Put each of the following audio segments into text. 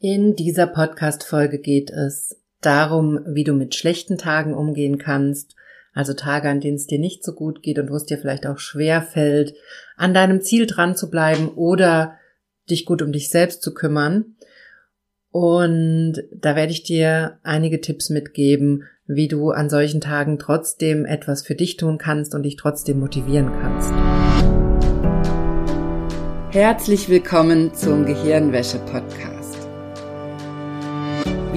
In dieser Podcast-Folge geht es darum, wie du mit schlechten Tagen umgehen kannst, also Tage, an denen es dir nicht so gut geht und wo es dir vielleicht auch schwer fällt, an deinem Ziel dran zu bleiben oder dich gut um dich selbst zu kümmern. Und da werde ich dir einige Tipps mitgeben, wie du an solchen Tagen trotzdem etwas für dich tun kannst und dich trotzdem motivieren kannst. Herzlich willkommen zum Gehirnwäsche-Podcast.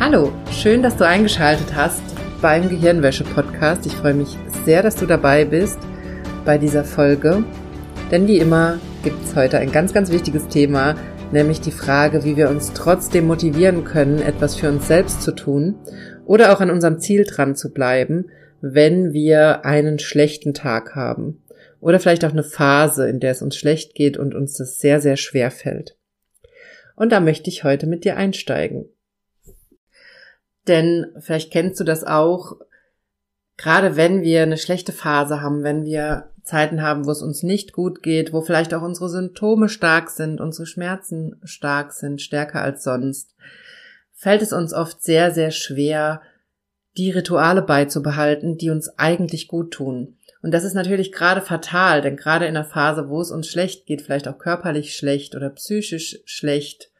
Hallo, schön, dass du eingeschaltet hast beim Gehirnwäsche-Podcast. Ich freue mich sehr, dass du dabei bist bei dieser Folge. Denn wie immer gibt es heute ein ganz, ganz wichtiges Thema, nämlich die Frage, wie wir uns trotzdem motivieren können, etwas für uns selbst zu tun oder auch an unserem Ziel dran zu bleiben, wenn wir einen schlechten Tag haben. Oder vielleicht auch eine Phase, in der es uns schlecht geht und uns das sehr, sehr schwer fällt. Und da möchte ich heute mit dir einsteigen. Denn vielleicht kennst du das auch, gerade wenn wir eine schlechte Phase haben, wenn wir Zeiten haben, wo es uns nicht gut geht, wo vielleicht auch unsere Symptome stark sind, unsere Schmerzen stark sind, stärker als sonst, fällt es uns oft sehr, sehr schwer, die Rituale beizubehalten, die uns eigentlich gut tun. Und das ist natürlich gerade fatal, denn gerade in einer Phase, wo es uns schlecht geht, vielleicht auch körperlich schlecht oder psychisch schlecht,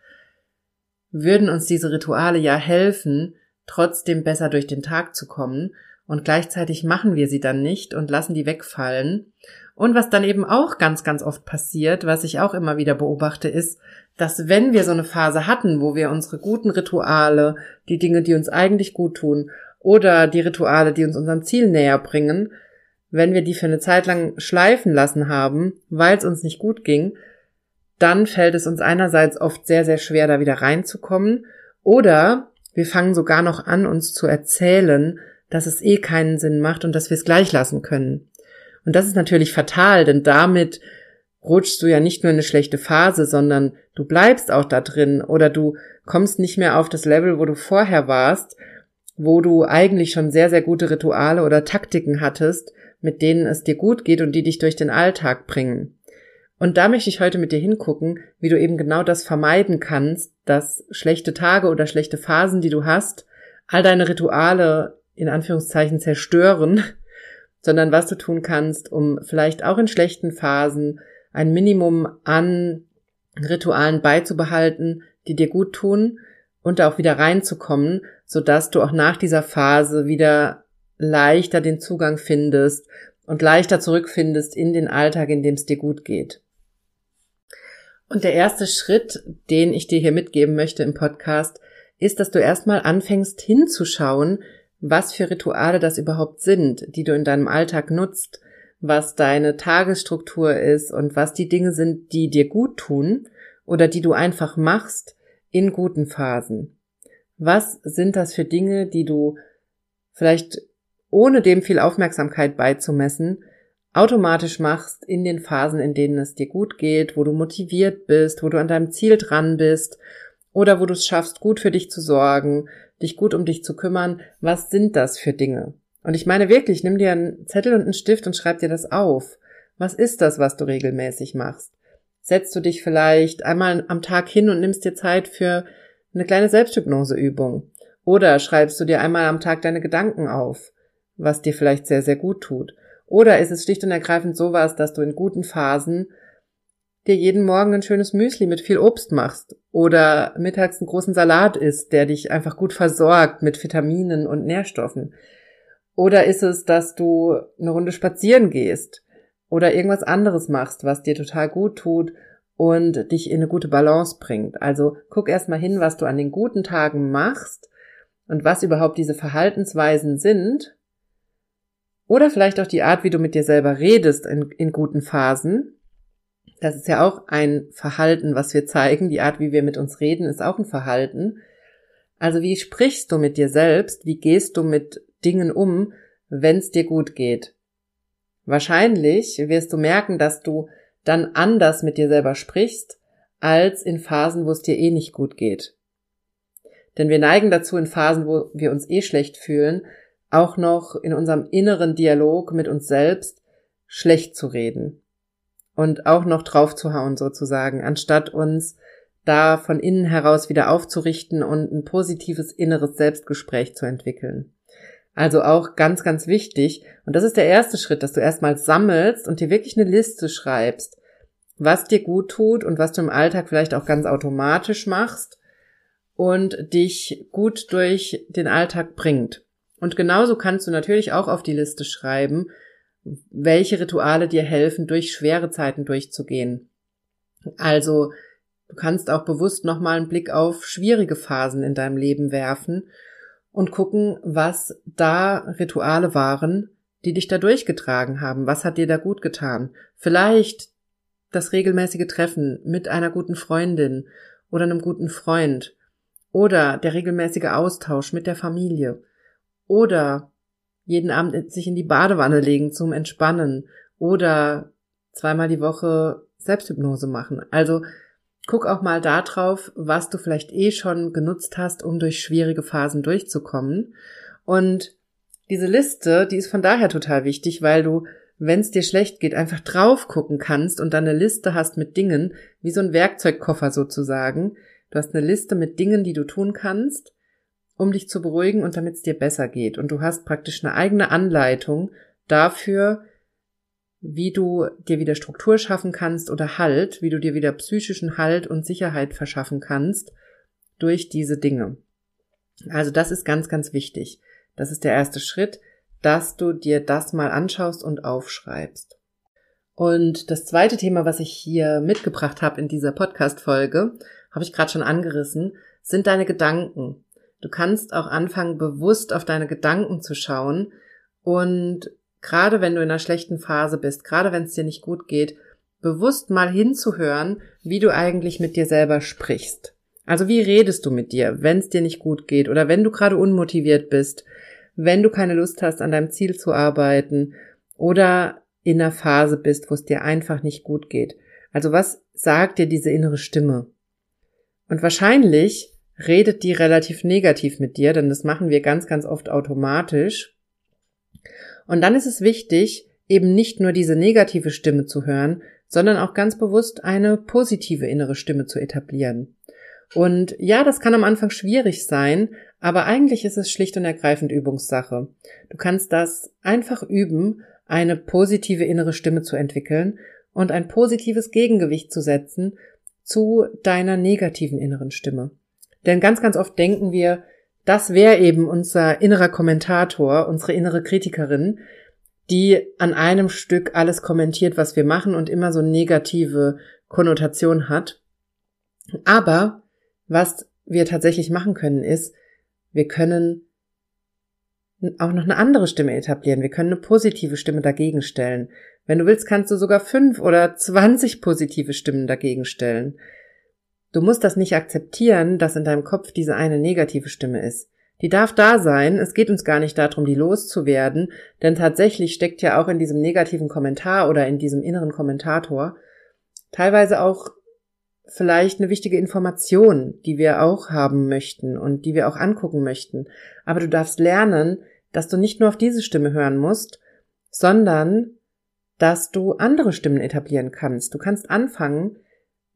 würden uns diese Rituale ja helfen, trotzdem besser durch den Tag zu kommen. Und gleichzeitig machen wir sie dann nicht und lassen die wegfallen. Und was dann eben auch ganz, ganz oft passiert, was ich auch immer wieder beobachte, ist, dass wenn wir so eine Phase hatten, wo wir unsere guten Rituale, die Dinge, die uns eigentlich gut tun, oder die Rituale, die uns unserem Ziel näher bringen, wenn wir die für eine Zeit lang schleifen lassen haben, weil es uns nicht gut ging, dann fällt es uns einerseits oft sehr, sehr schwer, da wieder reinzukommen. Oder wir fangen sogar noch an, uns zu erzählen, dass es eh keinen Sinn macht und dass wir es gleich lassen können. Und das ist natürlich fatal, denn damit rutschst du ja nicht nur in eine schlechte Phase, sondern du bleibst auch da drin oder du kommst nicht mehr auf das Level, wo du vorher warst, wo du eigentlich schon sehr, sehr gute Rituale oder Taktiken hattest, mit denen es dir gut geht und die dich durch den Alltag bringen. Und da möchte ich heute mit dir hingucken, wie du eben genau das vermeiden kannst, dass schlechte Tage oder schlechte Phasen, die du hast, all deine Rituale in Anführungszeichen zerstören, sondern was du tun kannst, um vielleicht auch in schlechten Phasen ein Minimum an Ritualen beizubehalten, die dir gut tun und da auch wieder reinzukommen, sodass du auch nach dieser Phase wieder leichter den Zugang findest und leichter zurückfindest in den Alltag, in dem es dir gut geht. Und der erste Schritt, den ich dir hier mitgeben möchte im Podcast, ist, dass du erstmal anfängst hinzuschauen, was für Rituale das überhaupt sind, die du in deinem Alltag nutzt, was deine Tagesstruktur ist und was die Dinge sind, die dir gut tun oder die du einfach machst in guten Phasen. Was sind das für Dinge, die du vielleicht ohne dem viel Aufmerksamkeit beizumessen automatisch machst in den Phasen, in denen es dir gut geht, wo du motiviert bist, wo du an deinem Ziel dran bist oder wo du es schaffst, gut für dich zu sorgen, dich gut um dich zu kümmern. Was sind das für Dinge? Und ich meine wirklich, nimm dir einen Zettel und einen Stift und schreib dir das auf. Was ist das, was du regelmäßig machst? Setzt du dich vielleicht einmal am Tag hin und nimmst dir Zeit für eine kleine Selbsthypnoseübung? Oder schreibst du dir einmal am Tag deine Gedanken auf, was dir vielleicht sehr, sehr gut tut? Oder ist es schlicht und ergreifend sowas, dass du in guten Phasen dir jeden Morgen ein schönes Müsli mit viel Obst machst oder mittags einen großen Salat isst, der dich einfach gut versorgt mit Vitaminen und Nährstoffen? Oder ist es, dass du eine Runde spazieren gehst oder irgendwas anderes machst, was dir total gut tut und dich in eine gute Balance bringt? Also guck erst mal hin, was du an den guten Tagen machst und was überhaupt diese Verhaltensweisen sind oder vielleicht auch die Art, wie du mit dir selber redest in, in guten Phasen. Das ist ja auch ein Verhalten, was wir zeigen. Die Art, wie wir mit uns reden, ist auch ein Verhalten. Also wie sprichst du mit dir selbst? Wie gehst du mit Dingen um, wenn es dir gut geht? Wahrscheinlich wirst du merken, dass du dann anders mit dir selber sprichst, als in Phasen, wo es dir eh nicht gut geht. Denn wir neigen dazu, in Phasen, wo wir uns eh schlecht fühlen, auch noch in unserem inneren Dialog mit uns selbst schlecht zu reden und auch noch draufzuhauen sozusagen, anstatt uns da von innen heraus wieder aufzurichten und ein positives inneres Selbstgespräch zu entwickeln. Also auch ganz, ganz wichtig. Und das ist der erste Schritt, dass du erstmal sammelst und dir wirklich eine Liste schreibst, was dir gut tut und was du im Alltag vielleicht auch ganz automatisch machst und dich gut durch den Alltag bringt. Und genauso kannst du natürlich auch auf die Liste schreiben, welche Rituale dir helfen, durch schwere Zeiten durchzugehen. Also Du kannst auch bewusst nochmal einen Blick auf schwierige Phasen in deinem Leben werfen und gucken, was da Rituale waren, die dich da durchgetragen haben. Was hat dir da gut getan? Vielleicht das regelmäßige Treffen mit einer guten Freundin oder einem guten Freund oder der regelmäßige Austausch mit der Familie oder jeden Abend sich in die Badewanne legen zum Entspannen oder zweimal die Woche Selbsthypnose machen. Also Guck auch mal da drauf, was du vielleicht eh schon genutzt hast, um durch schwierige Phasen durchzukommen. Und diese Liste, die ist von daher total wichtig, weil du, wenn es dir schlecht geht, einfach drauf gucken kannst und dann eine Liste hast mit Dingen, wie so ein Werkzeugkoffer sozusagen. Du hast eine Liste mit Dingen, die du tun kannst, um dich zu beruhigen und damit es dir besser geht. Und du hast praktisch eine eigene Anleitung dafür, wie du dir wieder Struktur schaffen kannst oder Halt, wie du dir wieder psychischen Halt und Sicherheit verschaffen kannst durch diese Dinge. Also das ist ganz, ganz wichtig. Das ist der erste Schritt, dass du dir das mal anschaust und aufschreibst. Und das zweite Thema, was ich hier mitgebracht habe in dieser Podcast-Folge, habe ich gerade schon angerissen, sind deine Gedanken. Du kannst auch anfangen, bewusst auf deine Gedanken zu schauen und gerade wenn du in einer schlechten Phase bist, gerade wenn es dir nicht gut geht, bewusst mal hinzuhören, wie du eigentlich mit dir selber sprichst. Also wie redest du mit dir, wenn es dir nicht gut geht oder wenn du gerade unmotiviert bist, wenn du keine Lust hast, an deinem Ziel zu arbeiten oder in einer Phase bist, wo es dir einfach nicht gut geht. Also was sagt dir diese innere Stimme? Und wahrscheinlich redet die relativ negativ mit dir, denn das machen wir ganz, ganz oft automatisch. Und dann ist es wichtig, eben nicht nur diese negative Stimme zu hören, sondern auch ganz bewusst eine positive innere Stimme zu etablieren. Und ja, das kann am Anfang schwierig sein, aber eigentlich ist es schlicht und ergreifend Übungssache. Du kannst das einfach üben, eine positive innere Stimme zu entwickeln und ein positives Gegengewicht zu setzen zu deiner negativen inneren Stimme. Denn ganz, ganz oft denken wir, das wäre eben unser innerer Kommentator, unsere innere Kritikerin, die an einem Stück alles kommentiert, was wir machen und immer so negative Konnotation hat. Aber was wir tatsächlich machen können, ist, wir können auch noch eine andere Stimme etablieren. Wir können eine positive Stimme dagegen stellen. Wenn du willst, kannst du sogar fünf oder zwanzig positive Stimmen dagegen stellen. Du musst das nicht akzeptieren, dass in deinem Kopf diese eine negative Stimme ist. Die darf da sein. Es geht uns gar nicht darum, die loszuwerden, denn tatsächlich steckt ja auch in diesem negativen Kommentar oder in diesem inneren Kommentator teilweise auch vielleicht eine wichtige Information, die wir auch haben möchten und die wir auch angucken möchten. Aber du darfst lernen, dass du nicht nur auf diese Stimme hören musst, sondern dass du andere Stimmen etablieren kannst. Du kannst anfangen,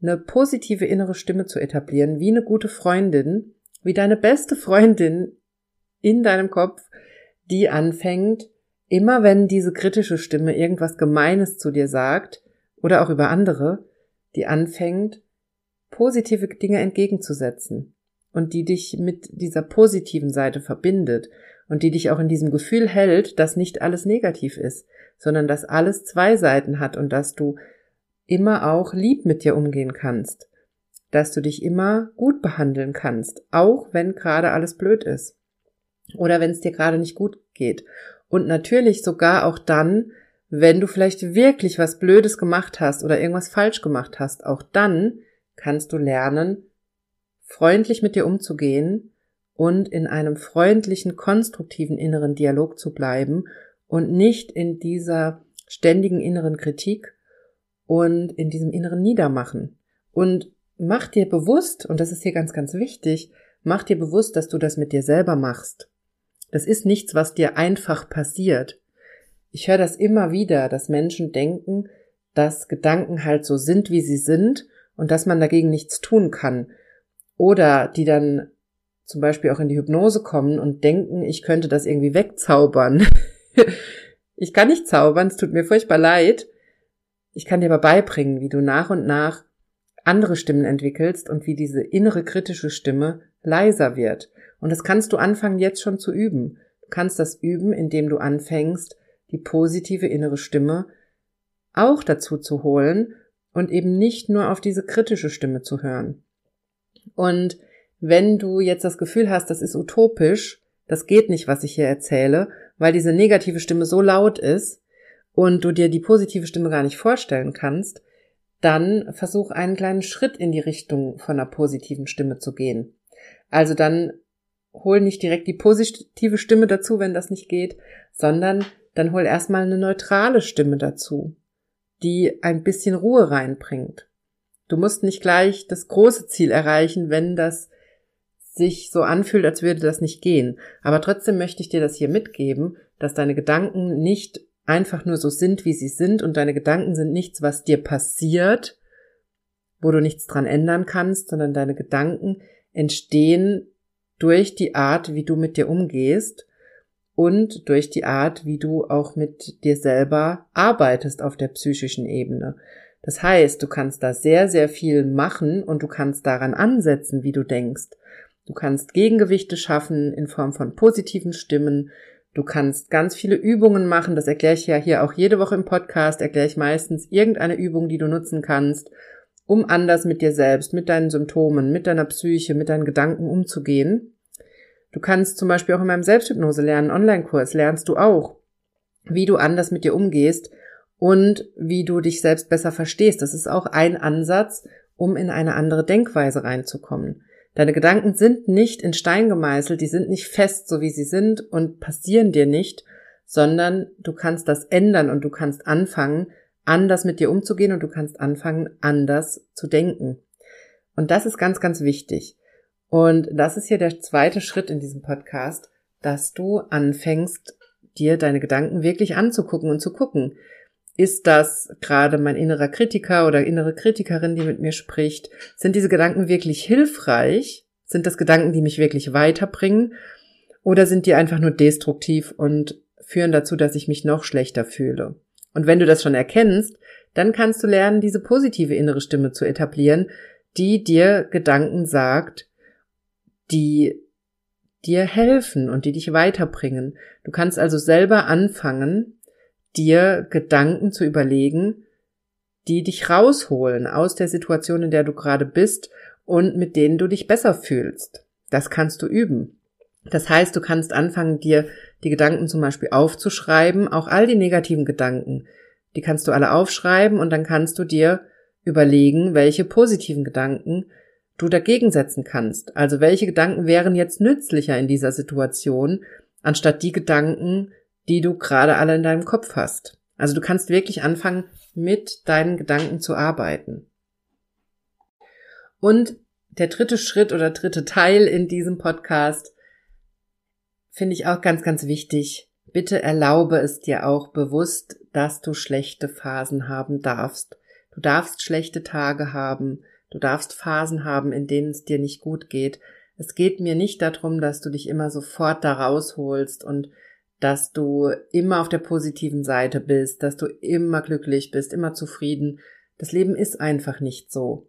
eine positive innere Stimme zu etablieren, wie eine gute Freundin, wie deine beste Freundin in deinem Kopf, die anfängt, immer wenn diese kritische Stimme irgendwas Gemeines zu dir sagt oder auch über andere, die anfängt, positive Dinge entgegenzusetzen und die dich mit dieser positiven Seite verbindet und die dich auch in diesem Gefühl hält, dass nicht alles negativ ist, sondern dass alles zwei Seiten hat und dass du immer auch lieb mit dir umgehen kannst, dass du dich immer gut behandeln kannst, auch wenn gerade alles blöd ist oder wenn es dir gerade nicht gut geht. Und natürlich sogar auch dann, wenn du vielleicht wirklich was Blödes gemacht hast oder irgendwas falsch gemacht hast, auch dann kannst du lernen, freundlich mit dir umzugehen und in einem freundlichen, konstruktiven inneren Dialog zu bleiben und nicht in dieser ständigen inneren Kritik und in diesem inneren Niedermachen. Und mach dir bewusst, und das ist hier ganz, ganz wichtig, mach dir bewusst, dass du das mit dir selber machst. Das ist nichts, was dir einfach passiert. Ich höre das immer wieder, dass Menschen denken, dass Gedanken halt so sind, wie sie sind und dass man dagegen nichts tun kann. Oder die dann zum Beispiel auch in die Hypnose kommen und denken, ich könnte das irgendwie wegzaubern. ich kann nicht zaubern, es tut mir furchtbar leid. Ich kann dir aber beibringen, wie du nach und nach andere Stimmen entwickelst und wie diese innere kritische Stimme leiser wird. Und das kannst du anfangen jetzt schon zu üben. Du kannst das üben, indem du anfängst, die positive innere Stimme auch dazu zu holen und eben nicht nur auf diese kritische Stimme zu hören. Und wenn du jetzt das Gefühl hast, das ist utopisch, das geht nicht, was ich hier erzähle, weil diese negative Stimme so laut ist und du dir die positive Stimme gar nicht vorstellen kannst, dann versuch einen kleinen Schritt in die Richtung von einer positiven Stimme zu gehen. Also dann hol nicht direkt die positive Stimme dazu, wenn das nicht geht, sondern dann hol erstmal eine neutrale Stimme dazu, die ein bisschen Ruhe reinbringt. Du musst nicht gleich das große Ziel erreichen, wenn das sich so anfühlt, als würde das nicht gehen. Aber trotzdem möchte ich dir das hier mitgeben, dass deine Gedanken nicht einfach nur so sind, wie sie sind und deine Gedanken sind nichts, was dir passiert, wo du nichts dran ändern kannst, sondern deine Gedanken entstehen durch die Art, wie du mit dir umgehst und durch die Art, wie du auch mit dir selber arbeitest auf der psychischen Ebene. Das heißt, du kannst da sehr, sehr viel machen und du kannst daran ansetzen, wie du denkst. Du kannst Gegengewichte schaffen in Form von positiven Stimmen. Du kannst ganz viele Übungen machen. Das erkläre ich ja hier auch jede Woche im Podcast. Erkläre ich meistens irgendeine Übung, die du nutzen kannst, um anders mit dir selbst, mit deinen Symptomen, mit deiner Psyche, mit deinen Gedanken umzugehen. Du kannst zum Beispiel auch in meinem Selbsthypnose lernen, Online-Kurs lernst du auch, wie du anders mit dir umgehst und wie du dich selbst besser verstehst. Das ist auch ein Ansatz, um in eine andere Denkweise reinzukommen. Deine Gedanken sind nicht in Stein gemeißelt, die sind nicht fest, so wie sie sind und passieren dir nicht, sondern du kannst das ändern und du kannst anfangen, anders mit dir umzugehen und du kannst anfangen, anders zu denken. Und das ist ganz, ganz wichtig. Und das ist hier der zweite Schritt in diesem Podcast, dass du anfängst, dir deine Gedanken wirklich anzugucken und zu gucken. Ist das gerade mein innerer Kritiker oder innere Kritikerin, die mit mir spricht? Sind diese Gedanken wirklich hilfreich? Sind das Gedanken, die mich wirklich weiterbringen? Oder sind die einfach nur destruktiv und führen dazu, dass ich mich noch schlechter fühle? Und wenn du das schon erkennst, dann kannst du lernen, diese positive innere Stimme zu etablieren, die dir Gedanken sagt, die dir helfen und die dich weiterbringen. Du kannst also selber anfangen, dir Gedanken zu überlegen, die dich rausholen aus der Situation, in der du gerade bist und mit denen du dich besser fühlst. Das kannst du üben. Das heißt, du kannst anfangen, dir die Gedanken zum Beispiel aufzuschreiben, auch all die negativen Gedanken. Die kannst du alle aufschreiben und dann kannst du dir überlegen, welche positiven Gedanken du dagegen setzen kannst. Also welche Gedanken wären jetzt nützlicher in dieser Situation, anstatt die Gedanken, die du gerade alle in deinem Kopf hast. Also du kannst wirklich anfangen, mit deinen Gedanken zu arbeiten. Und der dritte Schritt oder dritte Teil in diesem Podcast finde ich auch ganz, ganz wichtig. Bitte erlaube es dir auch bewusst, dass du schlechte Phasen haben darfst. Du darfst schlechte Tage haben. Du darfst Phasen haben, in denen es dir nicht gut geht. Es geht mir nicht darum, dass du dich immer sofort da rausholst und dass du immer auf der positiven Seite bist, dass du immer glücklich bist, immer zufrieden. Das Leben ist einfach nicht so.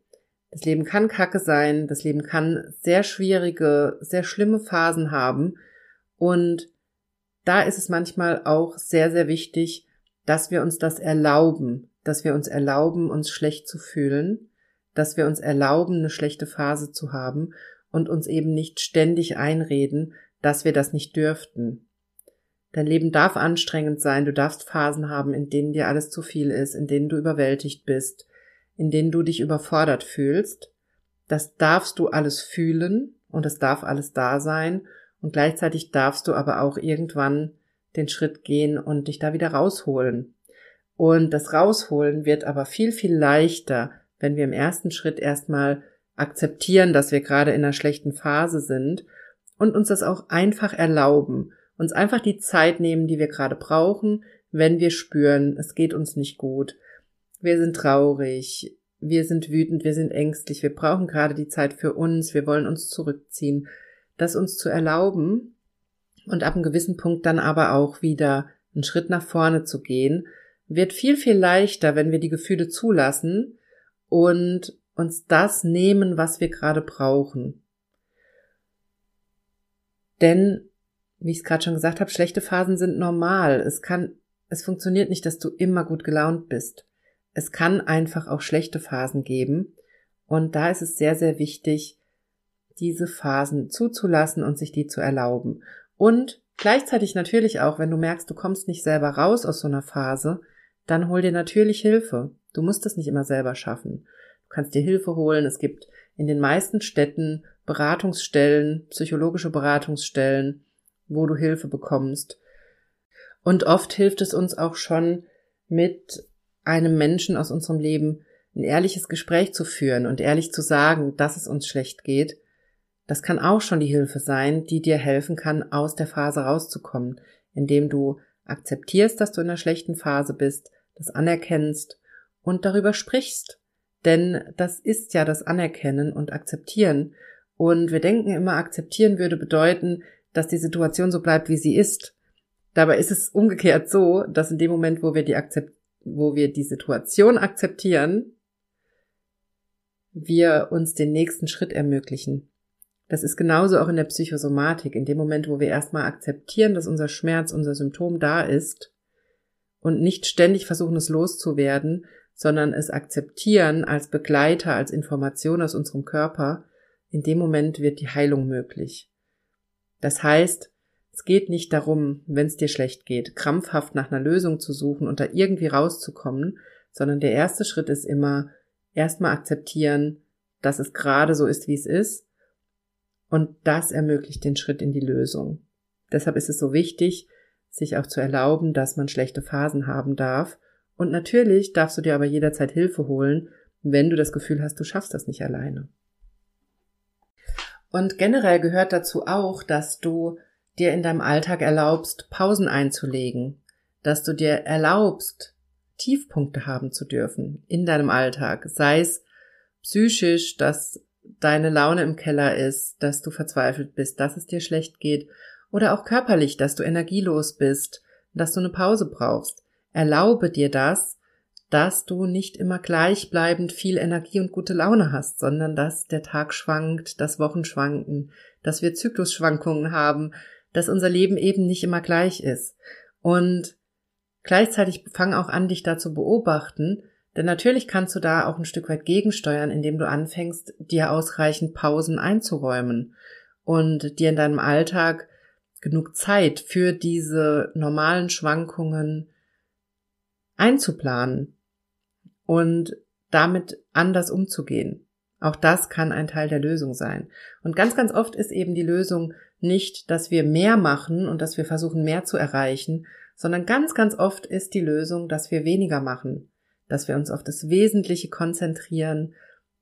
Das Leben kann kacke sein, das Leben kann sehr schwierige, sehr schlimme Phasen haben und da ist es manchmal auch sehr, sehr wichtig, dass wir uns das erlauben, dass wir uns erlauben, uns schlecht zu fühlen dass wir uns erlauben, eine schlechte Phase zu haben und uns eben nicht ständig einreden, dass wir das nicht dürften. Dein Leben darf anstrengend sein, du darfst Phasen haben, in denen dir alles zu viel ist, in denen du überwältigt bist, in denen du dich überfordert fühlst. Das darfst du alles fühlen und es darf alles da sein und gleichzeitig darfst du aber auch irgendwann den Schritt gehen und dich da wieder rausholen. Und das Rausholen wird aber viel, viel leichter, wenn wir im ersten Schritt erstmal akzeptieren, dass wir gerade in einer schlechten Phase sind und uns das auch einfach erlauben, uns einfach die Zeit nehmen, die wir gerade brauchen, wenn wir spüren, es geht uns nicht gut, wir sind traurig, wir sind wütend, wir sind ängstlich, wir brauchen gerade die Zeit für uns, wir wollen uns zurückziehen, das uns zu erlauben und ab einem gewissen Punkt dann aber auch wieder einen Schritt nach vorne zu gehen, wird viel, viel leichter, wenn wir die Gefühle zulassen und uns das nehmen, was wir gerade brauchen. Denn, wie ich es gerade schon gesagt habe, schlechte Phasen sind normal. Es kann, es funktioniert nicht, dass du immer gut gelaunt bist. Es kann einfach auch schlechte Phasen geben. Und da ist es sehr, sehr wichtig, diese Phasen zuzulassen und sich die zu erlauben. Und gleichzeitig natürlich auch, wenn du merkst, du kommst nicht selber raus aus so einer Phase, dann hol dir natürlich Hilfe. Du musst es nicht immer selber schaffen kannst dir Hilfe holen. Es gibt in den meisten Städten Beratungsstellen, psychologische Beratungsstellen, wo du Hilfe bekommst. Und oft hilft es uns auch schon, mit einem Menschen aus unserem Leben ein ehrliches Gespräch zu führen und ehrlich zu sagen, dass es uns schlecht geht. Das kann auch schon die Hilfe sein, die dir helfen kann, aus der Phase rauszukommen, indem du akzeptierst, dass du in einer schlechten Phase bist, das anerkennst und darüber sprichst denn das ist ja das Anerkennen und Akzeptieren. Und wir denken immer, akzeptieren würde bedeuten, dass die Situation so bleibt, wie sie ist. Dabei ist es umgekehrt so, dass in dem Moment, wo wir die Akzept wo wir die Situation akzeptieren, wir uns den nächsten Schritt ermöglichen. Das ist genauso auch in der Psychosomatik. In dem Moment, wo wir erstmal akzeptieren, dass unser Schmerz, unser Symptom da ist und nicht ständig versuchen, es loszuwerden, sondern es akzeptieren als Begleiter, als Information aus unserem Körper, in dem Moment wird die Heilung möglich. Das heißt, es geht nicht darum, wenn es dir schlecht geht, krampfhaft nach einer Lösung zu suchen und da irgendwie rauszukommen, sondern der erste Schritt ist immer erstmal akzeptieren, dass es gerade so ist, wie es ist, und das ermöglicht den Schritt in die Lösung. Deshalb ist es so wichtig, sich auch zu erlauben, dass man schlechte Phasen haben darf und natürlich darfst du dir aber jederzeit Hilfe holen, wenn du das Gefühl hast, du schaffst das nicht alleine. Und generell gehört dazu auch, dass du dir in deinem Alltag erlaubst, Pausen einzulegen, dass du dir erlaubst, Tiefpunkte haben zu dürfen in deinem Alltag, sei es psychisch, dass deine Laune im Keller ist, dass du verzweifelt bist, dass es dir schlecht geht, oder auch körperlich, dass du energielos bist, dass du eine Pause brauchst. Erlaube dir das, dass du nicht immer gleichbleibend viel Energie und gute Laune hast, sondern dass der Tag schwankt, dass Wochen schwanken, dass wir Zyklusschwankungen haben, dass unser Leben eben nicht immer gleich ist. Und gleichzeitig fang auch an, dich da zu beobachten, denn natürlich kannst du da auch ein Stück weit gegensteuern, indem du anfängst, dir ausreichend Pausen einzuräumen und dir in deinem Alltag genug Zeit für diese normalen Schwankungen einzuplanen und damit anders umzugehen. Auch das kann ein Teil der Lösung sein. Und ganz, ganz oft ist eben die Lösung nicht, dass wir mehr machen und dass wir versuchen, mehr zu erreichen, sondern ganz, ganz oft ist die Lösung, dass wir weniger machen, dass wir uns auf das Wesentliche konzentrieren,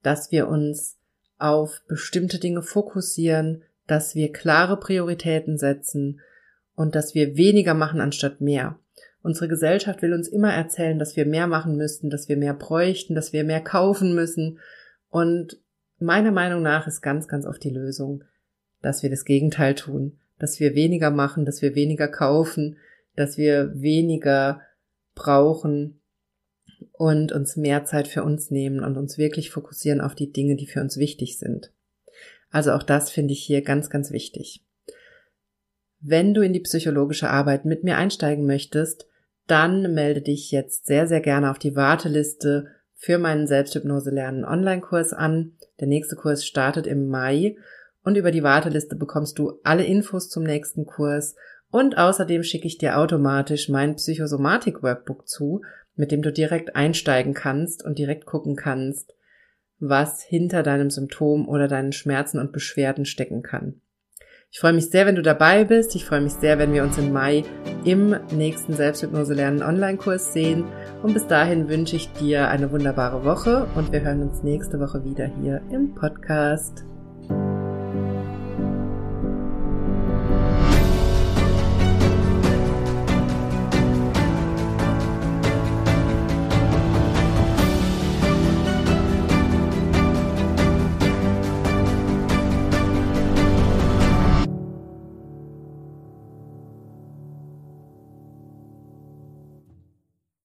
dass wir uns auf bestimmte Dinge fokussieren, dass wir klare Prioritäten setzen und dass wir weniger machen anstatt mehr. Unsere Gesellschaft will uns immer erzählen, dass wir mehr machen müssten, dass wir mehr bräuchten, dass wir mehr kaufen müssen. Und meiner Meinung nach ist ganz, ganz oft die Lösung, dass wir das Gegenteil tun, dass wir weniger machen, dass wir weniger kaufen, dass wir weniger brauchen und uns mehr Zeit für uns nehmen und uns wirklich fokussieren auf die Dinge, die für uns wichtig sind. Also auch das finde ich hier ganz, ganz wichtig. Wenn du in die psychologische Arbeit mit mir einsteigen möchtest, dann melde dich jetzt sehr, sehr gerne auf die Warteliste für meinen Selbsthypnose lernen Online-Kurs an. Der nächste Kurs startet im Mai und über die Warteliste bekommst du alle Infos zum nächsten Kurs Und außerdem schicke ich dir automatisch mein Psychosomatik-Workbook zu, mit dem du direkt einsteigen kannst und direkt gucken kannst, was hinter deinem Symptom oder deinen Schmerzen und Beschwerden stecken kann. Ich freue mich sehr, wenn du dabei bist. Ich freue mich sehr, wenn wir uns im Mai im nächsten Selbsthypnose lernen Online-Kurs sehen. Und bis dahin wünsche ich dir eine wunderbare Woche und wir hören uns nächste Woche wieder hier im Podcast.